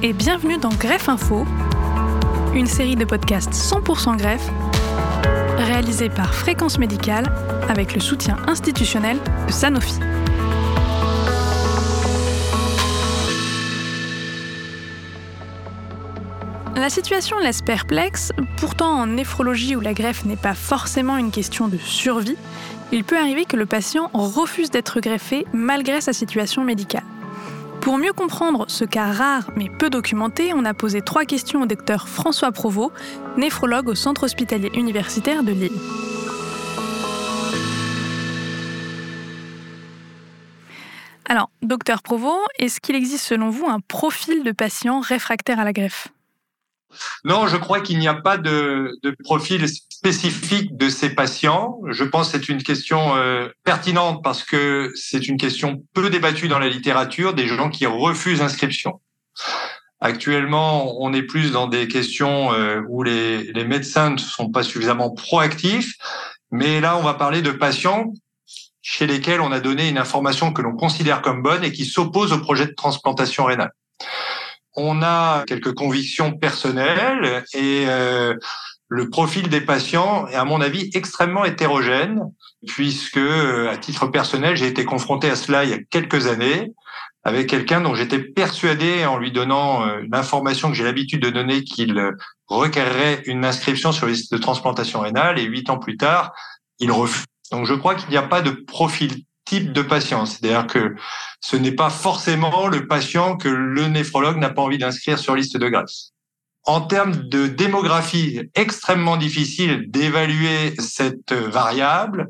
et bienvenue dans Greffe Info, une série de podcasts 100% greffe réalisée par Fréquence Médicale avec le soutien institutionnel de Sanofi. La situation laisse perplexe, pourtant en néphrologie où la greffe n'est pas forcément une question de survie, il peut arriver que le patient refuse d'être greffé malgré sa situation médicale. Pour mieux comprendre ce cas rare mais peu documenté, on a posé trois questions au docteur François Provost, néphrologue au Centre hospitalier universitaire de Lille. Alors, docteur Provost, est-ce qu'il existe selon vous un profil de patient réfractaire à la greffe? Non, je crois qu'il n'y a pas de, profil spécifique de ces patients. Je pense que c'est une question euh, pertinente parce que c'est une question peu débattue dans la littérature des gens qui refusent inscription. Actuellement, on est plus dans des questions euh, où les, les médecins ne sont pas suffisamment proactifs, mais là, on va parler de patients chez lesquels on a donné une information que l'on considère comme bonne et qui s'opposent au projet de transplantation rénale on a quelques convictions personnelles et euh, le profil des patients est à mon avis extrêmement hétérogène puisque à titre personnel j'ai été confronté à cela il y a quelques années avec quelqu'un dont j'étais persuadé en lui donnant euh, une information que j'ai l'habitude de donner qu'il requerrait une inscription sur les liste de transplantation rénale et huit ans plus tard il refuse. Donc je crois qu'il n'y a pas de profil type de patient. C'est-à-dire que ce n'est pas forcément le patient que le néphrologue n'a pas envie d'inscrire sur liste de greffe. En termes de démographie, extrêmement difficile d'évaluer cette variable.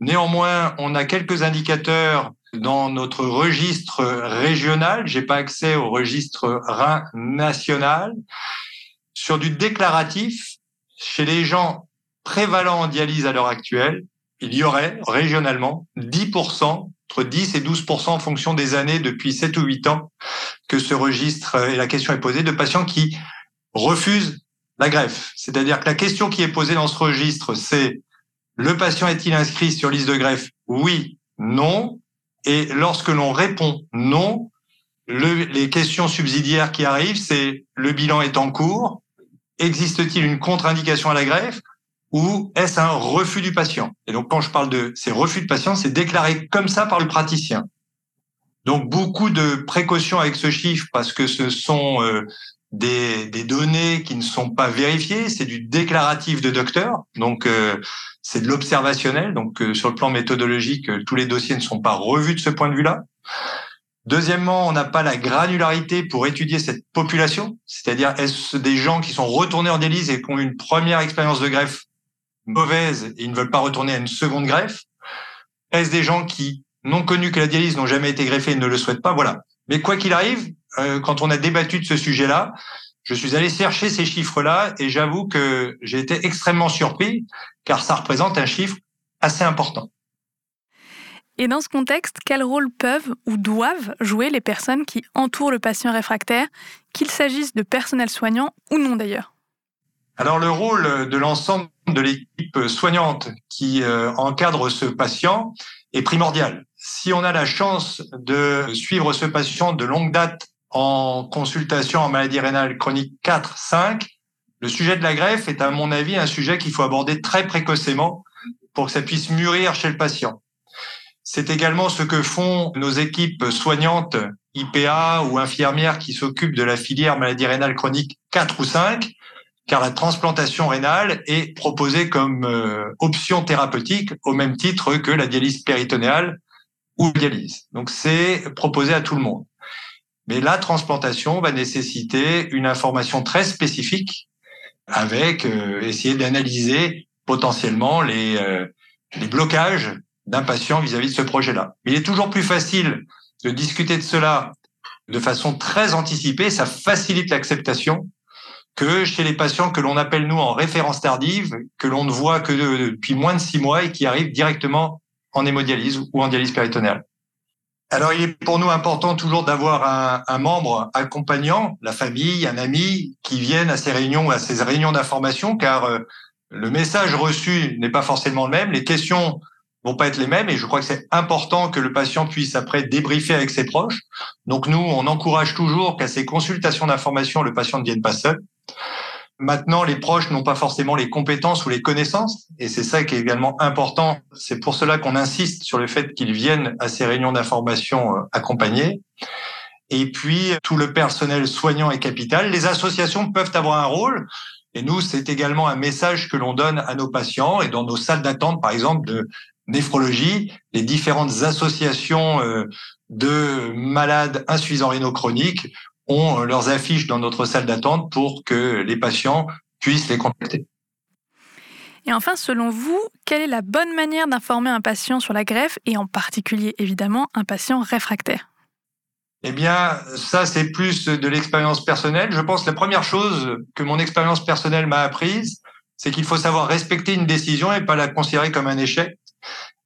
Néanmoins, on a quelques indicateurs dans notre registre régional. J'ai pas accès au registre Rhin national. Sur du déclaratif, chez les gens prévalents en dialyse à l'heure actuelle, il y aurait régionalement 10%, entre 10 et 12% en fonction des années depuis 7 ou 8 ans que ce registre, et la question est posée, de patients qui refusent la greffe. C'est-à-dire que la question qui est posée dans ce registre, c'est le patient est-il inscrit sur liste de greffe? Oui, non. Et lorsque l'on répond non, les questions subsidiaires qui arrivent, c'est le bilan est en cours. Existe-t-il une contre-indication à la greffe? Ou est-ce un refus du patient? Et donc, quand je parle de ces refus de patient, c'est déclaré comme ça par le praticien. Donc, beaucoup de précautions avec ce chiffre parce que ce sont euh, des, des, données qui ne sont pas vérifiées, c'est du déclaratif de docteur, donc euh, c'est de l'observationnel. Donc, euh, sur le plan méthodologique, tous les dossiers ne sont pas revus de ce point de vue-là. Deuxièmement, on n'a pas la granularité pour étudier cette population, c'est-à-dire est-ce des gens qui sont retournés en dialyse et qui ont une première expérience de greffe mauvaise et ils ne veulent pas retourner à une seconde greffe Est-ce des gens qui n'ont connu que la dialyse, n'ont jamais été greffés et ne le souhaitent pas? Voilà. Mais quoi qu'il arrive, euh, quand on a débattu de ce sujet-là, je suis allé chercher ces chiffres-là et j'avoue que j'ai été extrêmement surpris car ça représente un chiffre assez important. Et dans ce contexte, quel rôle peuvent ou doivent jouer les personnes qui entourent le patient réfractaire, qu'il s'agisse de personnel soignant ou non d'ailleurs? Alors le rôle de l'ensemble de l'équipe soignante qui euh, encadre ce patient est primordial. Si on a la chance de suivre ce patient de longue date en consultation en maladie rénale chronique 4, 5, le sujet de la greffe est à mon avis un sujet qu'il faut aborder très précocement pour que ça puisse mûrir chez le patient. C'est également ce que font nos équipes soignantes IPA ou infirmières qui s'occupent de la filière maladie rénale chronique 4 ou 5 car la transplantation rénale est proposée comme euh, option thérapeutique au même titre que la dialyse péritonéale ou la dialyse. Donc c'est proposé à tout le monde. Mais la transplantation va nécessiter une information très spécifique avec euh, essayer d'analyser potentiellement les, euh, les blocages d'un patient vis-à-vis de ce projet-là. Mais il est toujours plus facile de discuter de cela de façon très anticipée, ça facilite l'acceptation que chez les patients que l'on appelle nous en référence tardive, que l'on ne voit que depuis moins de six mois et qui arrivent directement en hémodialyse ou en dialyse péritonéale. Alors, il est pour nous important toujours d'avoir un, un, membre accompagnant, la famille, un ami, qui vienne à ces réunions, à ces réunions d'information, car euh, le message reçu n'est pas forcément le même. Les questions vont pas être les mêmes et je crois que c'est important que le patient puisse après débriefer avec ses proches. Donc nous, on encourage toujours qu'à ces consultations d'information, le patient ne vienne pas seul. Maintenant, les proches n'ont pas forcément les compétences ou les connaissances, et c'est ça qui est également important. C'est pour cela qu'on insiste sur le fait qu'ils viennent à ces réunions d'information euh, accompagnées. Et puis, tout le personnel soignant et capital. Les associations peuvent avoir un rôle. Et nous, c'est également un message que l'on donne à nos patients et dans nos salles d'attente, par exemple, de néphrologie, les différentes associations euh, de malades insuffisants rénaux chroniques ont euh, leurs affiches dans notre salle d'attente pour que les patients puissent les contacter. Et enfin, selon vous, quelle est la bonne manière d'informer un patient sur la greffe et en particulier évidemment un patient réfractaire? Eh bien, ça, c'est plus de l'expérience personnelle. Je pense que la première chose que mon expérience personnelle m'a apprise, c'est qu'il faut savoir respecter une décision et pas la considérer comme un échec.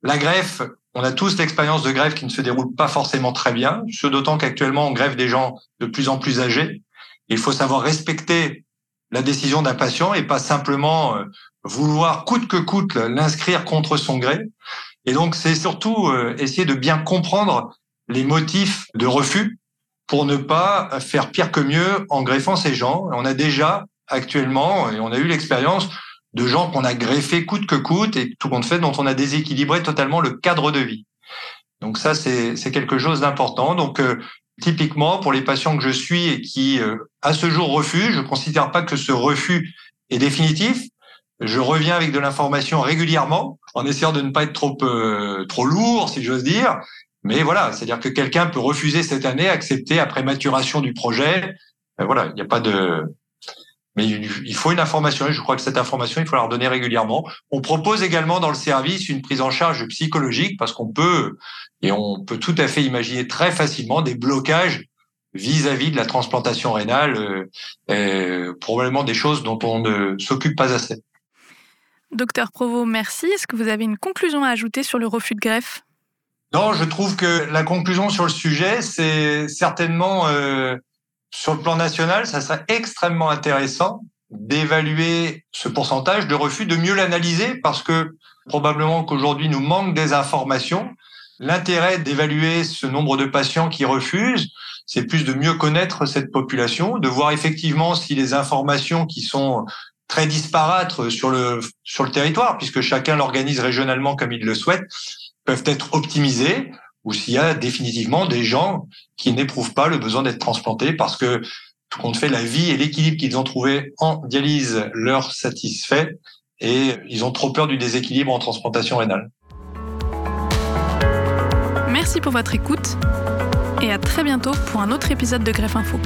La greffe, on a tous l'expérience de greffe qui ne se déroule pas forcément très bien, ce d'autant qu'actuellement on greffe des gens de plus en plus âgés. Il faut savoir respecter la décision d'un patient et pas simplement euh, vouloir coûte que coûte l'inscrire contre son gré. Et donc c'est surtout euh, essayer de bien comprendre les motifs de refus pour ne pas faire pire que mieux en greffant ces gens. On a déjà actuellement, et on a eu l'expérience de gens qu'on a greffés coûte que coûte et tout compte fait dont on a déséquilibré totalement le cadre de vie. Donc ça, c'est quelque chose d'important. Donc euh, typiquement, pour les patients que je suis et qui, euh, à ce jour, refusent, je ne considère pas que ce refus est définitif. Je reviens avec de l'information régulièrement, en essayant de ne pas être trop euh, trop lourd, si j'ose dire, mais voilà, c'est-à-dire que quelqu'un peut refuser cette année, accepter après maturation du projet. Ben voilà, il n'y a pas de. Mais il faut une information et je crois que cette information, il faut la redonner régulièrement. On propose également dans le service une prise en charge psychologique parce qu'on peut, et on peut tout à fait imaginer très facilement des blocages vis-à-vis de la transplantation rénale, euh, euh, probablement des choses dont on ne s'occupe pas assez. Docteur Provo, merci. Est-ce que vous avez une conclusion à ajouter sur le refus de greffe? Non, je trouve que la conclusion sur le sujet, c'est certainement euh, sur le plan national, ça serait extrêmement intéressant d'évaluer ce pourcentage de refus, de mieux l'analyser, parce que probablement qu'aujourd'hui nous manque des informations. L'intérêt d'évaluer ce nombre de patients qui refusent, c'est plus de mieux connaître cette population, de voir effectivement si les informations qui sont très disparates sur le sur le territoire, puisque chacun l'organise régionalement comme il le souhaite, peuvent être optimisés ou s'il y a définitivement des gens qui n'éprouvent pas le besoin d'être transplantés parce que tout compte fait, la vie et l'équilibre qu'ils ont trouvé en dialyse leur satisfait et ils ont trop peur du déséquilibre en transplantation rénale. Merci pour votre écoute et à très bientôt pour un autre épisode de Greffe Info.